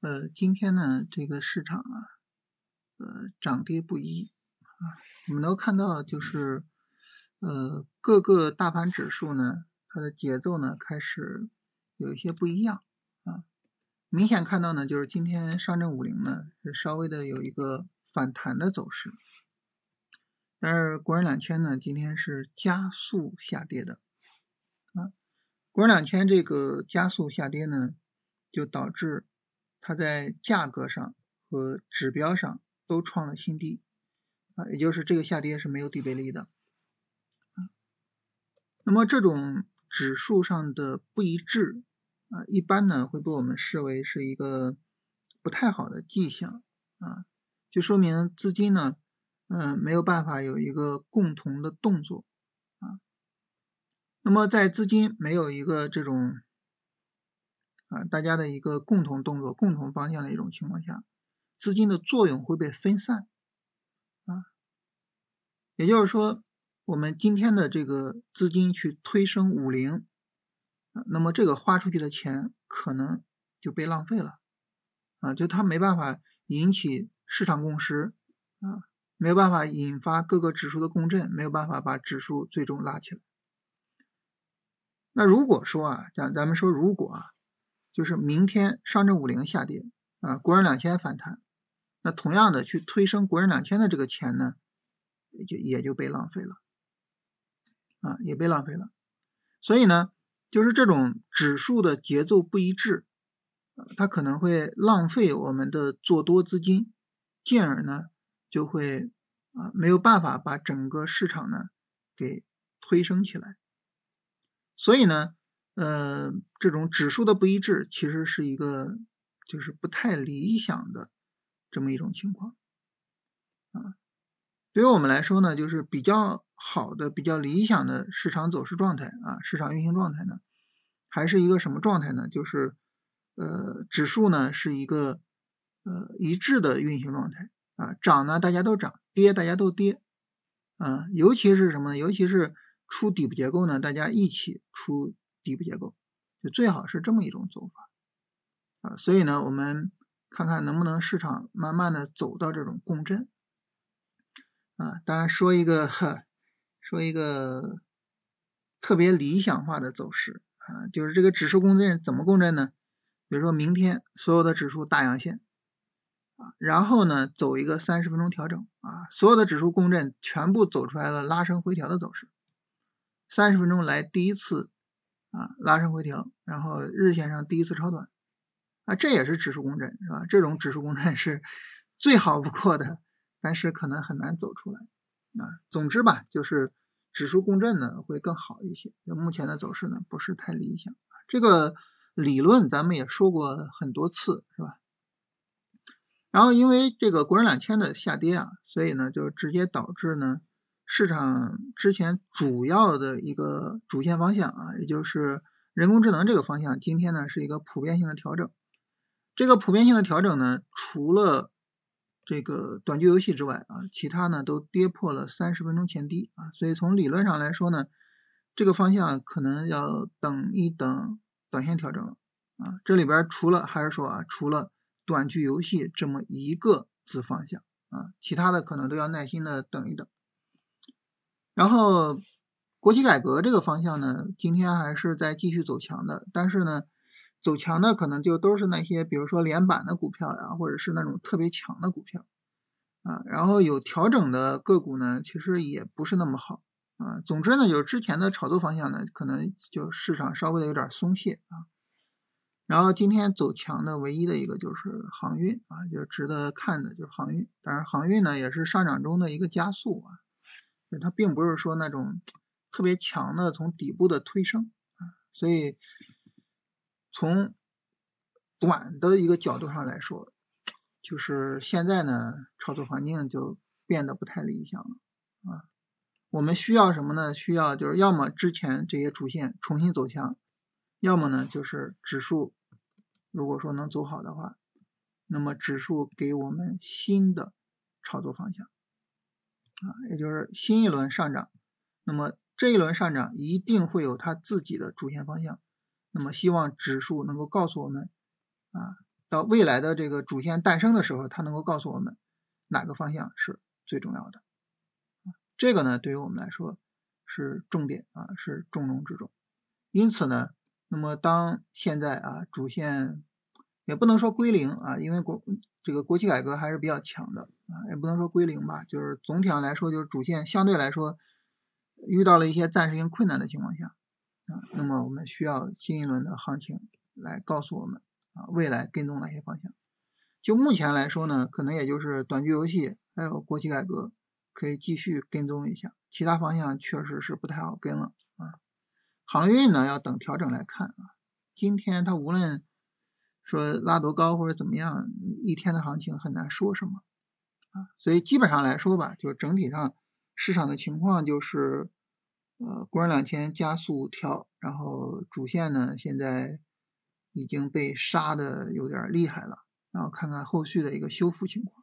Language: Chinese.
呃今天呢，这个市场啊，呃，涨跌不一啊。我们能看到，就是呃，各个大盘指数呢，它的节奏呢开始有一些不一样啊。明显看到呢，就是今天上证五零呢是稍微的有一个反弹的走势，但是国人两千呢今天是加速下跌的啊。国人两千这个加速下跌呢，就导致。它在价格上和指标上都创了新低啊，也就是这个下跌是没有底背离的。那么这种指数上的不一致啊，一般呢会被我们视为是一个不太好的迹象啊，就说明资金呢，嗯，没有办法有一个共同的动作啊。那么在资金没有一个这种。啊，大家的一个共同动作、共同方向的一种情况下，资金的作用会被分散，啊，也就是说，我们今天的这个资金去推升五零，啊，那么这个花出去的钱可能就被浪费了，啊，就它没办法引起市场共识，啊，没有办法引发各个指数的共振，没有办法把指数最终拉起来。那如果说啊，咱咱们说如果啊。就是明天上证五零下跌啊，国人两千反弹，那同样的去推升国人两千的这个钱呢，就也就被浪费了啊，也被浪费了。所以呢，就是这种指数的节奏不一致，它可能会浪费我们的做多资金，进而呢就会啊没有办法把整个市场呢给推升起来。所以呢。呃，这种指数的不一致，其实是一个就是不太理想的这么一种情况啊。对于我们来说呢，就是比较好的、比较理想的市场走势状态啊，市场运行状态呢，还是一个什么状态呢？就是呃，指数呢是一个呃一致的运行状态啊，涨呢大家都涨，跌大家都跌啊，尤其是什么呢？尤其是出底部结构呢，大家一起出。底部结构就最好是这么一种走法啊，所以呢，我们看看能不能市场慢慢的走到这种共振啊。当然说一个 说一个特别理想化的走势啊，就是这个指数共振怎么共振呢？比如说明天所有的指数大阳线啊，然后呢走一个三十分钟调整啊，所有的指数共振全部走出来了拉升回调的走势，三十分钟来第一次。啊，拉升回调，然后日线上第一次超短，啊，这也是指数共振，是吧？这种指数共振是 最好不过的，但是可能很难走出来。啊，总之吧，就是指数共振呢会更好一些。就目前的走势呢不是太理想，这个理论咱们也说过很多次，是吧？然后因为这个国人两千的下跌啊，所以呢就直接导致呢。市场之前主要的一个主线方向啊，也就是人工智能这个方向，今天呢是一个普遍性的调整。这个普遍性的调整呢，除了这个短剧游戏之外啊，其他呢都跌破了三十分钟前低啊，所以从理论上来说呢，这个方向可能要等一等短线调整了啊。这里边除了还是说啊，除了短剧游戏这么一个子方向啊，其他的可能都要耐心的等一等。然后，国企改革这个方向呢，今天还是在继续走强的。但是呢，走强的可能就都是那些，比如说连板的股票呀，或者是那种特别强的股票啊。然后有调整的个股呢，其实也不是那么好啊。总之呢，就是之前的炒作方向呢，可能就市场稍微的有点松懈啊。然后今天走强的唯一的一个就是航运啊，就值得看的就是航运。当然，航运呢也是上涨中的一个加速啊。它并不是说那种特别强的从底部的推升啊，所以从短的一个角度上来说，就是现在呢，炒作环境就变得不太理想了啊。我们需要什么呢？需要就是要么之前这些主线重新走强，要么呢就是指数如果说能走好的话，那么指数给我们新的炒作方向。啊，也就是新一轮上涨，那么这一轮上涨一定会有它自己的主线方向，那么希望指数能够告诉我们，啊，到未来的这个主线诞生的时候，它能够告诉我们哪个方向是最重要的。这个呢，对于我们来说是重点啊，是重中之重。因此呢，那么当现在啊主线也不能说归零啊，因为国这个国企改革还是比较强的啊，也不能说归零吧，就是总体上来说，就是主线相对来说遇到了一些暂时性困难的情况下啊，那么我们需要新一轮的行情来告诉我们啊未来跟踪哪些方向。就目前来说呢，可能也就是短剧游戏还有国企改革。可以继续跟踪一下，其他方向确实是不太好跟了啊。航运呢，要等调整来看啊。今天它无论说拉多高或者怎么样，一天的行情很难说什么啊。所以基本上来说吧，就是整体上市场的情况就是，呃，国人两千加速跳，然后主线呢现在已经被杀的有点厉害了，然后看看后续的一个修复情况。